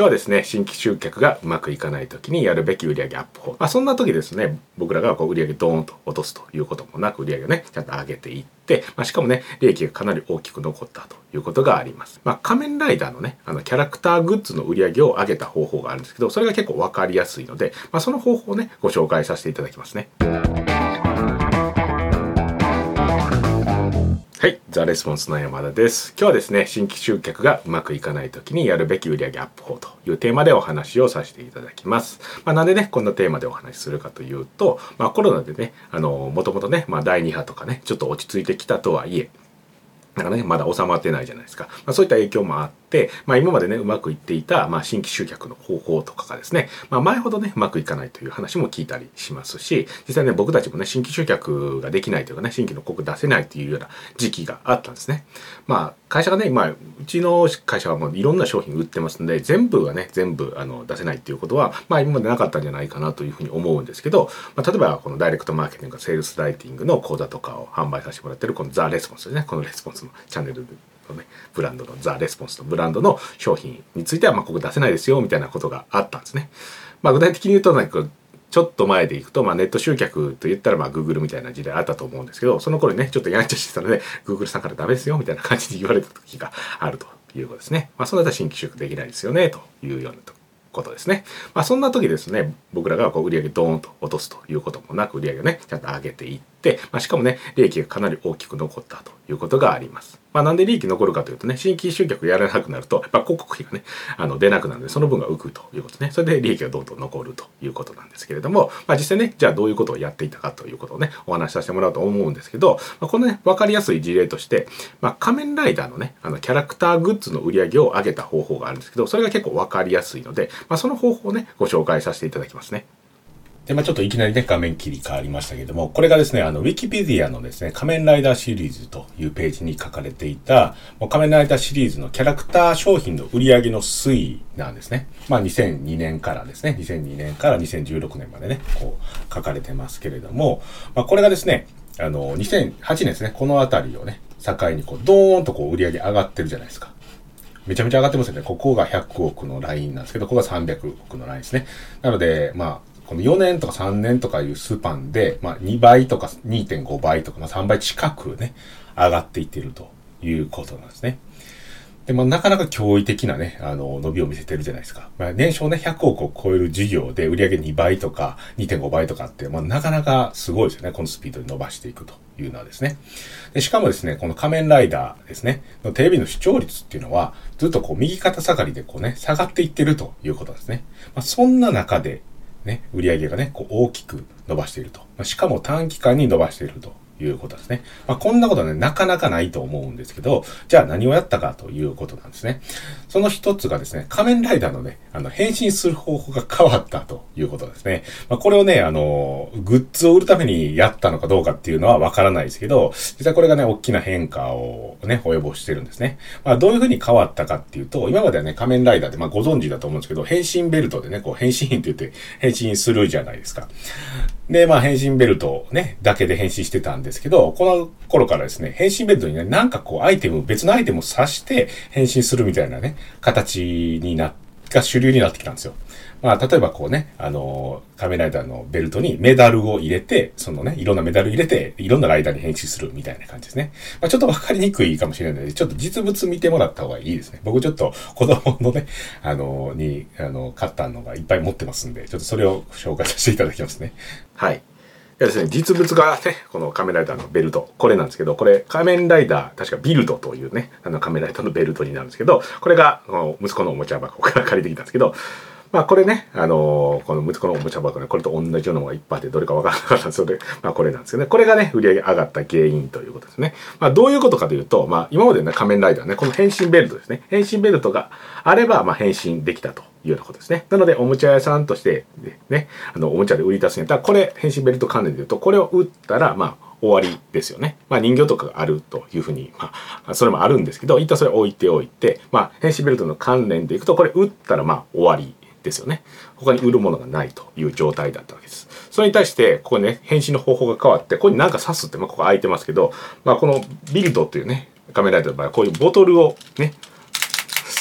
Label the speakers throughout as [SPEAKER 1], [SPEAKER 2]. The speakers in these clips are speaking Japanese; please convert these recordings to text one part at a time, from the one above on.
[SPEAKER 1] 今日はですね、新規集客がうまくいかない時にやるべき売上アップ法。まあそんな時ですね、僕らがこう売上ドーンと落とすということもなく売上をね、ちゃんと上げていって、まあしかもね、利益がかなり大きく残ったということがあります。まあ仮面ライダーのね、あのキャラクターグッズの売り上げを上げた方法があるんですけど、それが結構わかりやすいので、まあその方法をね、ご紹介させていただきますね。はい。ザ・レスポンスの山田です。今日はですね、新規集客がうまくいかない時にやるべき売上アップ法というテーマでお話をさせていただきます。まあ、なんでね、こんなテーマでお話しするかというと、まあ、コロナでね、あの、もともとね、まあ、第2波とかね、ちょっと落ち着いてきたとはいえ、なんかね、まだ収まってないじゃないですか。まあ、そういった影響もあって、まあ、今までね、うまくいっていた、まあ、新規集客の方法とかがですね、まあ、前ほどね、うまくいかないという話も聞いたりしますし、実際ね、僕たちもね、新規集客ができないというかね、新規の広告出せないというような時期があったんですね。まあ、会社がね、今、うちの会社はもういろんな商品売ってますんで、全部がね、全部あの出せないっていうことは、まあ、今までなかったんじゃないかなというふうに思うんですけど、まあ、例えば、このダイレクトマーケティング、セールスライティングの講座とかを販売させてもらってる、このザ・レスポンスですね、このレスポンスのチャンネルのね、ブランドのザ・レスポンスのブランドの商品については、まあ、ここ出せないですよ、みたいなことがあったんですね。まあ、具体的に言うと、なんか、ちょっと前でいくと、まあ、ネット集客と言ったら、まあ、Google みたいな時代あったと思うんですけど、その頃ね、ちょっとやんちゃしてたので、Google さんからダメですよ、みたいな感じに言われた時があるということですね。まあ、それだった新規集客できないですよね、というようなことですね。まあ、そんな時ですね、僕らがこう売上ドーンと落とすということもなく、売り上げをね、ちゃんと上げていって、まあ、しかもね、利益がかなり大きく残ったということがあります。まあ、なんで利益残るかというとね、新規集客やらなくなると、やっぱ広告費がね、あの出なくなるので、その分が浮くということね。それで利益がどんどん残るということなんですけれども、まあ、実際ね、じゃあどういうことをやっていたかということをね、お話しさせてもらうと思うんですけど、まあ、このね、わかりやすい事例として、まあ、仮面ライダーのね、あの、キャラクターグッズの売り上げを上げた方法があるんですけど、それが結構わかりやすいので、まあ、その方法をね、ご紹介させていただきますね。で、まあちょっといきなりね、画面切り替わりましたけども、これがですね、あの、ウィキペディアのですね、仮面ライダーシリーズというページに書かれていた、もう仮面ライダーシリーズのキャラクター商品の売り上げの推移なんですね。まあ2002年からですね、2002年から2016年までね、こう書かれてますけれども、まあこれがですね、あの、2008年ですね、このあたりをね、境にこう、ドーンとこう売り上げ上がってるじゃないですか。めちゃめちゃ上がってますよね。ここが100億のラインなんですけど、ここが300億のラインですね。なので、まあ、この4年とか3年とかいうスパンで、まあ2倍とか2.5倍とか、まあ3倍近くね、上がっていってるということなんですね。で、まあ、なかなか驚異的なね、あの、伸びを見せてるじゃないですか。まあ、年商ね、100億を超える事業で売上2倍とか2.5倍とかって、まあ、なかなかすごいですよね。このスピードに伸ばしていくというのはですね。で、しかもですね、この仮面ライダーですね、のテレビの視聴率っていうのは、ずっとこう、右肩下がりでこうね、下がっていってるということですね。まあ、そんな中で、ね、売上がね、こう大きく伸ばしていると。しかも短期間に伸ばしているということですね。まあ、こんなことはね、なかなかないと思うんですけど、じゃあ何をやったかということなんですね。その一つがですね、仮面ライダーのね、あの、変身する方法が変わったということですね。まあ、これをね、あの、グッズを売るためにやったのかどうかっていうのはわからないですけど、実はこれがね、大きな変化をね、及ぼしてるんですね。まあ、どういうふうに変わったかっていうと、今まではね、仮面ライダーで、まあ、ご存知だと思うんですけど、変身ベルトでね、こう、変身って言って変身するじゃないですか。で、まあ、変身ベルトをね、だけで変身してたんでですけど、この頃からですね、変身ベルトにね、なんかこう、アイテム、別のアイテムを刺して変身するみたいなね、形にな、が主流になってきたんですよ。まあ、例えばこうね、あの、仮面ライダーのベルトにメダルを入れて、そのね、いろんなメダル入れて、いろんなライダーに変身するみたいな感じですね。まあ、ちょっとわかりにくいかもしれないので、ちょっと実物見てもらった方がいいですね。僕ちょっと子供のね、あの、に、あの、買ったのがいっぱい持ってますんで、ちょっとそれを紹介させていただきますね。はい。やですね、実物がね、この仮面ライダーのベルト、これなんですけど、これ仮面ライダー、確かビルドというね、あの仮面ライダーのベルトになるんですけど、これが息子のおもちゃ箱から借りてきたんですけど、まあこれね、あのー、この息子のおもちゃ箱ね、これと同じようなのがいっぱいあってどれかわからなかったんですので、まあこれなんですけどね。これがね、売り上げ上がった原因ということですね。まあどういうことかというと、まあ今までね、仮面ライダーね、この変身ベルトですね。変身ベルトがあれば、まあ変身できたというようなことですね。なので、おもちゃ屋さんとしてね、あの、おもちゃで売り出すんやったら、これ、変身ベルト関連で言うと、これを売ったら、まあ、終わりですよね。まあ人形とかがあるというふうに、まあ、それもあるんですけど、一旦それ置いておいて、まあ変身ベルトの関連でいくと、これ売ったらまあ終わりですよね。他に売るものがないという状態だったわけです。それに対して、ここね、変身の方法が変わって、ここになんか刺すって、まあここ開いてますけど、まあこのビルドっていうね、カメライダーの場合はこういうボトルをね、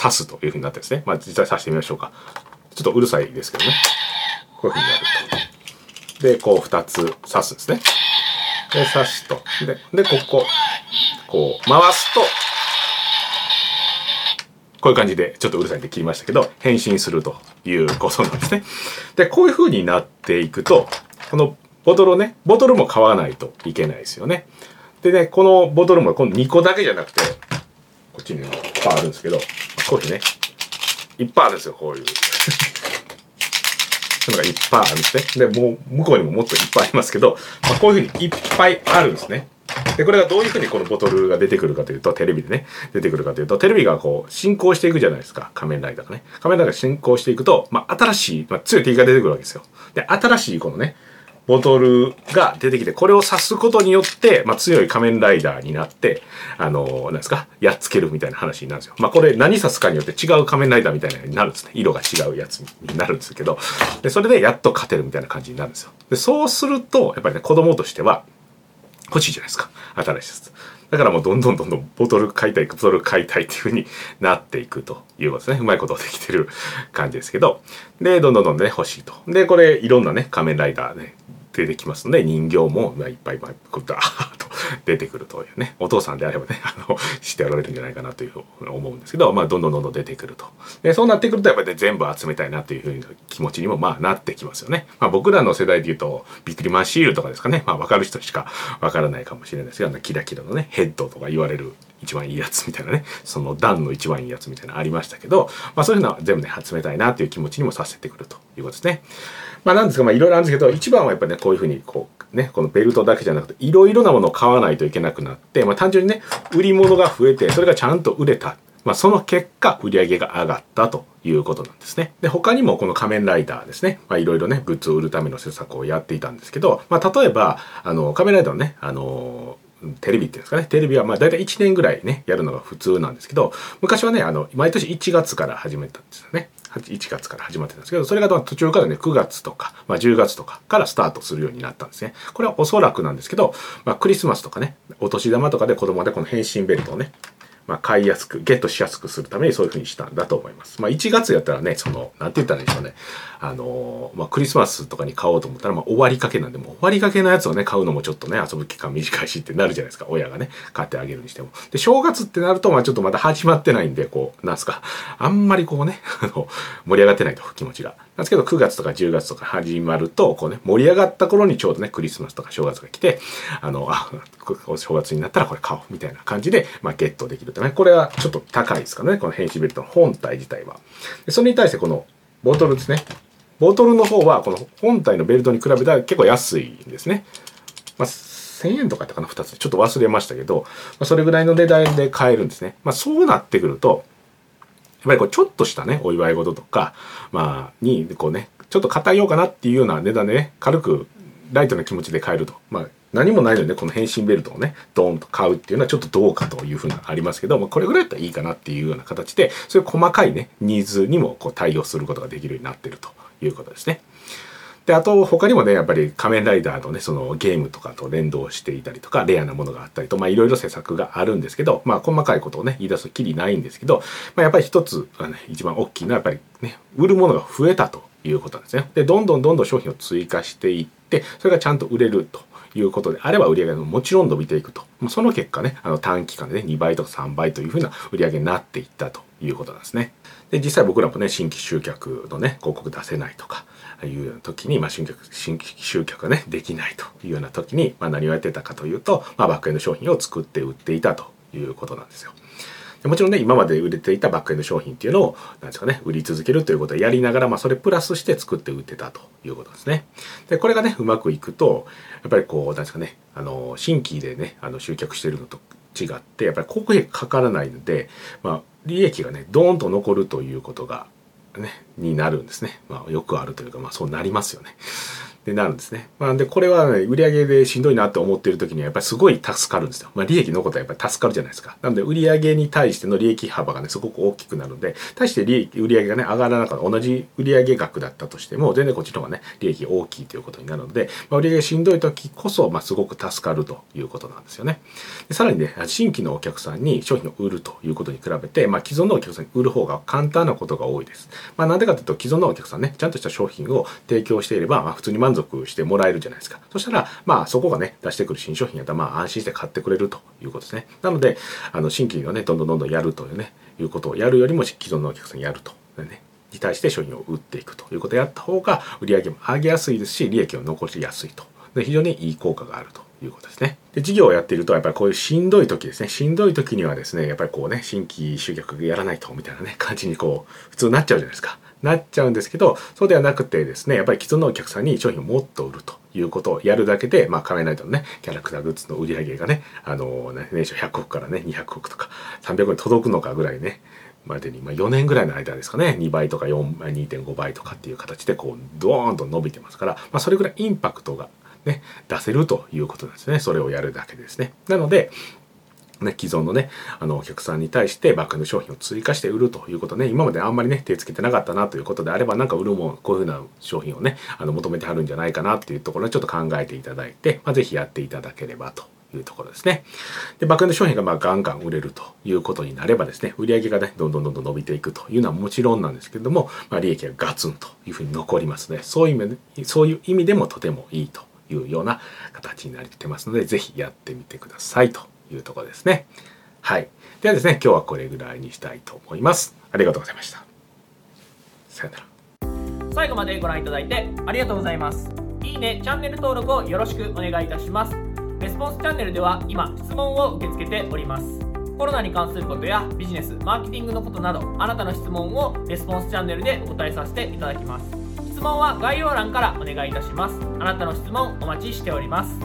[SPEAKER 1] 刺すというふうになってですね。まあ実際刺してみましょうか。ちょっとうるさいですけどね。こういうふうになると。で、こう2つ刺すんですね。で、刺すと。で、で、ここ、こう回すと、こういう感じでちょっとうるさいんで切りましたけど、変身するということなんですね。で、こういう風になっていくと、このボトルをね、ボトルも買わないといけないですよね。でね、このボトルもこの2個だけじゃなくて、こっちにいっぱいあるんですけど、こういうふうにね、いっぱいあるんですよ、こういう。そういうのがいっぱいあるんですね。で、もう向こうにももっといっぱいありますけど、まあ、こういうふうにいっぱいあるんですね。で、これがどういうふうにこのボトルが出てくるかというと、テレビでね、出てくるかというと、テレビがこう、進行していくじゃないですか。仮面ライダーがね。仮面ライダーが進行していくと、まあ、新しい、まあ、強い敵が出てくるわけですよ。で、新しいこのね、ボトルが出てきて、これを刺すことによって、まあ、強い仮面ライダーになって、あの、なんですか、やっつけるみたいな話になるんですよ。まあ、これ何刺すかによって違う仮面ライダーみたいなになるんですね。色が違うやつになるんですけど、で、それでやっと勝てるみたいな感じになるんですよ。で、そうすると、やっぱりね、子供としては、欲しいじゃないですか。新しいやつ。だからもうどんどんどんどんボトル買いたい、ボトル買いたいっていう風になっていくということですね。うまいことできてる感じですけど。で、どんどんどんどんね、欲しいと。で、これいろんなね、仮面ライダーね、出てきますので人形もいっぱいいっぱいこうダー出てくるというねお父さんであればね あのしてやられるんじゃないかなというふうに思うんですけどまあどんどんどんどん出てくると。でそうなってくるとやっぱり、ね、全部集めたいなというふうな気持ちにもまあなってきますよね、まあ、僕らの世代でいうとビックリマンシールとかですかね。まあ分かる人しか分からないかもしれないですけどあのキラキラのねヘッドとか言われる一番いいやつみたいなねその段の一番いいやつみたいなのありましたけど、まあ、そういうのは全部ね集めたいなという気持ちにもさせてくるということですね。まあなんですかまあいろいろあるんですけど一番はやっぱりねこういうふうにこうねこのベルトだけじゃなくていろいろなものを買わないといけなくなって、まあ、単純にね売り物が増えてそれがちゃんと売れた。まあ、その結果、売り上げが上がったということなんですね。で、他にもこの仮面ライダーですね。まあ、いろいろね、グッズを売るための施策をやっていたんですけど、まあ、例えば、あの、仮面ライダーのね、あの、テレビっていうんですかね。テレビはまあ大体1年ぐらいね、やるのが普通なんですけど、昔はね、あの、毎年1月から始めたんですよね。1月から始まってたんですけど、それが途中からね、9月とか、まあ、10月とかからスタートするようになったんですね。これはおそらくなんですけど、まあ、クリスマスとかね、お年玉とかで子供でこの変身ベルトをね、まあ、買いやすく、ゲットしやすくするためにそういうふうにしたんだと思います。まあ、1月やったらね、その、なんて言ったらいいんでしょうね。あのまあ、クリスマスとかに買おうと思ったら、まあ、終わりかけなんで、もう終わりかけのやつをね、買うのもちょっとね、遊ぶ期間短いしってなるじゃないですか。親がね、買ってあげるにしても。で、正月ってなると、まあ、ちょっとまだ始まってないんで、こう、なんすか、あんまりこうね、あの、盛り上がってないと、気持ちが。なんですけど、9月とか10月とか始まると、こうね、盛り上がった頃にちょうどね、クリスマスとか正月が来て、あの、あ、お正月になったらこれ買おう、みたいな感じで、まあ、ゲットできるとね。これはちょっと高いですからね、この変身ベルトの本体自体は。でそれに対してこの、ボトルですね。ボトルの方は、この本体のベルトに比べたら結構安いんですね。まあ、1000円とかやったかな、2つ。ちょっと忘れましたけど、まあ、それぐらいの値段で買えるんですね。まあ、そうなってくると、ぱりこう、ちょっとしたね、お祝い事とか、まあ、に、こうね、ちょっと買ようかなっていうような値段でね、軽く、ライトな気持ちで買えると。まあ、何もないのでね、この変身ベルトをね、ドーンと買うっていうのはちょっとどうかというふうなありますけど、まあ、これぐらいだったらいいかなっていうような形で、そういう細かいね、ニーズにもこう対応することができるようになってるということですね。で、あと他にもね、やっぱり仮面ライダーのね、そのゲームとかと連動していたりとか、レアなものがあったりと、まあいろいろ施策があるんですけど、まあ細かいことをね、言い出すときりないんですけど、まあやっぱり一つ、ね、一番大きいのはやっぱりね、売るものが増えたということなんですね。で、どんどんどんどん商品を追加していって、それがちゃんと売れると。いうことであれば売り上げももちろん伸びていくと。その結果ね、あの短期間でね、2倍とか3倍というふうな売り上げになっていったということなんですね。で、実際僕らもね、新規集客のね、広告出せないとか、いうような時に、まあ、新規新規集客がね、できないというような時に、まあ、何をやってたかというと、まあ、バックエンド商品を作って売っていたということなんですよ。もちろんね、今まで売れていたバックエンド商品っていうのを、なんですかね、売り続けるということをやりながら、まあ、それプラスして作って売ってたということですね。で、これがね、うまくいくと、やっぱりこう、なんですかね、あの、新規でね、あの、集客してるのと違って、やっぱり広告費かからないので、まあ、利益がね、ドーンと残るということがね、になるんですね。まあ、よくあるというか、まあ、そうなりますよね。でなるんですね。まあ、でこれは、ね、売上でしんどいなって思ってる時にはやっぱりすごい助かるんですよ。まあ、利益のことはやっぱり助かるじゃないですか。なので売上に対しての利益幅がねすごく大きくなるので対して利益売上がね上がらなかった同じ売上額だったとしても全然こっちの方がね利益大きいということになるので、まあ、売上がしんどい時こそ、まあ、すごく助かるということなんですよね。でさらにね新規のお客さんに商品を売るということに比べて、まあ、既存のお客さんに売る方が簡単なことが多いです。まあ、なんでかというと既存のお客さんねちゃんとした商品を提供していれば、まあ、普通に満足してもらえるじゃないですか。そしたら、まあ、そこがね、出してくる新商品やったら、まあ、安心して買ってくれるということですね。なので、あの、新規をね、どんどんどんどんやるというね、いうことをやるよりも、既存のお客さんにやると。ね、に対して商品を売っていくということをやった方が、売り上げも上げやすいですし、利益を残しやすいと。で非常にいい効果があるということですね。で、事業をやっていると、やっぱりこういうしんどい時ですね。しんどい時にはですね、やっぱりこうね、新規集客やらないと、みたいなね、感じにこう、普通になっちゃうじゃないですか。なっちゃうんですけど、そうではなくてですね、やっぱり既存のお客さんに商品をもっと売るということをやるだけで、まあ、仮面ライダーのね、キャラクターグッズの売り上げがね、あのね、年初100億からね、200億とか、300億に届くのかぐらいね、までに、まあ、4年ぐらいの間ですかね、2倍とか4、2.5倍とかっていう形で、こう、ドーンと伸びてますから、まあ、それぐらいインパクトがね、出せるということなんですね。それをやるだけですね。なので、ね、既存のね、あの、お客さんに対してバックエンド商品を追加して売るということね、今まであんまりね、手つけてなかったなということであれば、なんか売るもん、こういうふうな商品をね、あの、求めてはるんじゃないかなっていうところでちょっと考えていただいて、まあ、ぜひやっていただければというところですね。で、バックエンド商品がまあガンガン売れるということになればですね、売上がね、どんどんどんどん伸びていくというのはもちろんなんですけれども、まあ、利益がガツンというふうに残りますので、そういう意味で、そういう意味でもとてもいいというような形になってますので、ぜひやってみてくださいというところですね。はい。ではですね、今日はこれぐらいにしたいと思います。ありがとうございました。さよなら。
[SPEAKER 2] 最後までご覧いただいてありがとうございます。いいね、チャンネル登録をよろしくお願いいたします。レスポンスチャンネルでは今、質問を受け付けております。コロナに関することやビジネス、マーケティングのことなど、あなたの質問をレスポンスチャンネルでお答えさせていただきます。質問は概要欄からお願いいたします。あなたの質問お待ちしております。